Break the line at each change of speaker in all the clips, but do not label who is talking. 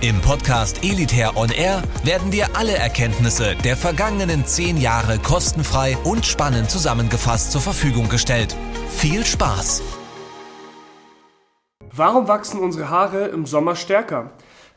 Im Podcast Elitair On Air werden dir alle Erkenntnisse der vergangenen zehn Jahre kostenfrei und spannend zusammengefasst zur Verfügung gestellt. Viel Spaß!
Warum wachsen unsere Haare im Sommer stärker?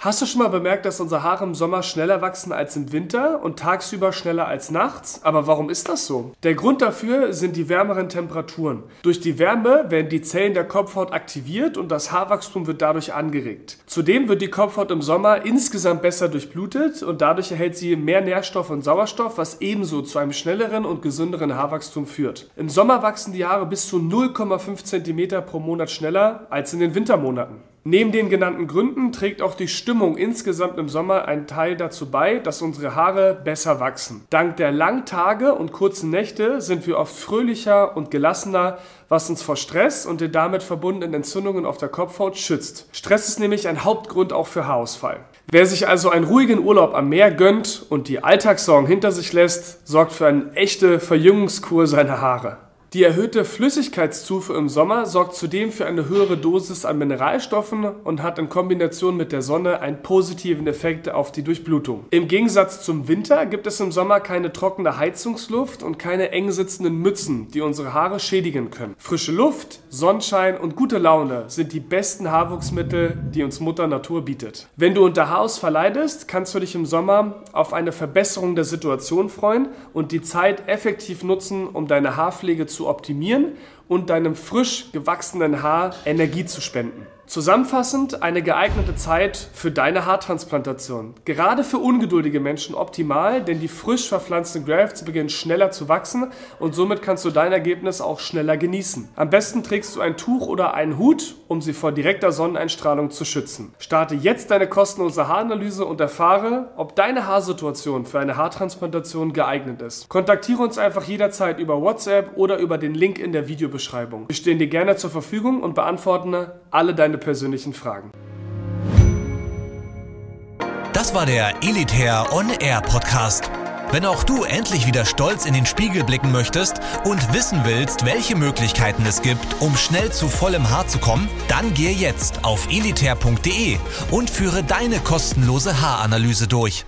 Hast du schon mal bemerkt, dass unsere Haare im Sommer schneller wachsen als im Winter und tagsüber schneller als nachts? Aber warum ist das so? Der Grund dafür sind die wärmeren Temperaturen. Durch die Wärme werden die Zellen der Kopfhaut aktiviert und das Haarwachstum wird dadurch angeregt. Zudem wird die Kopfhaut im Sommer insgesamt besser durchblutet und dadurch erhält sie mehr Nährstoff und Sauerstoff, was ebenso zu einem schnelleren und gesünderen Haarwachstum führt. Im Sommer wachsen die Haare bis zu 0,5 cm pro Monat schneller als in den Wintermonaten. Neben den genannten Gründen trägt auch die Stimmung insgesamt im Sommer einen Teil dazu bei, dass unsere Haare besser wachsen. Dank der langen Tage und kurzen Nächte sind wir oft fröhlicher und gelassener, was uns vor Stress und den damit verbundenen Entzündungen auf der Kopfhaut schützt. Stress ist nämlich ein Hauptgrund auch für Haarausfall. Wer sich also einen ruhigen Urlaub am Meer gönnt und die Alltagssorgen hinter sich lässt, sorgt für eine echte Verjüngungskur seiner Haare. Die erhöhte Flüssigkeitszufuhr im Sommer sorgt zudem für eine höhere Dosis an Mineralstoffen und hat in Kombination mit der Sonne einen positiven Effekt auf die Durchblutung. Im Gegensatz zum Winter gibt es im Sommer keine trockene Heizungsluft und keine eng sitzenden Mützen, die unsere Haare schädigen können. Frische Luft, Sonnenschein und gute Laune sind die besten Haarwuchsmittel, die uns Mutter Natur bietet. Wenn du unter Haarausfall leidest, kannst du dich im Sommer auf eine Verbesserung der Situation freuen und die Zeit effektiv nutzen, um deine Haarpflege zu zu optimieren und deinem frisch gewachsenen Haar Energie zu spenden. Zusammenfassend eine geeignete Zeit für deine Haartransplantation. Gerade für ungeduldige Menschen optimal, denn die frisch verpflanzten Grafts beginnen schneller zu wachsen und somit kannst du dein Ergebnis auch schneller genießen. Am besten trägst du ein Tuch oder einen Hut, um sie vor direkter Sonneneinstrahlung zu schützen. Starte jetzt deine kostenlose Haaranalyse und erfahre, ob deine Haarsituation für eine Haartransplantation geeignet ist. Kontaktiere uns einfach jederzeit über WhatsApp oder über den Link in der Videobeschreibung. Wir stehen dir gerne zur Verfügung und beantworten alle deine persönlichen Fragen.
Das war der Elitair On Air Podcast. Wenn auch du endlich wieder stolz in den Spiegel blicken möchtest und wissen willst, welche Möglichkeiten es gibt, um schnell zu vollem Haar zu kommen, dann gehe jetzt auf elitair.de und führe deine kostenlose Haaranalyse durch.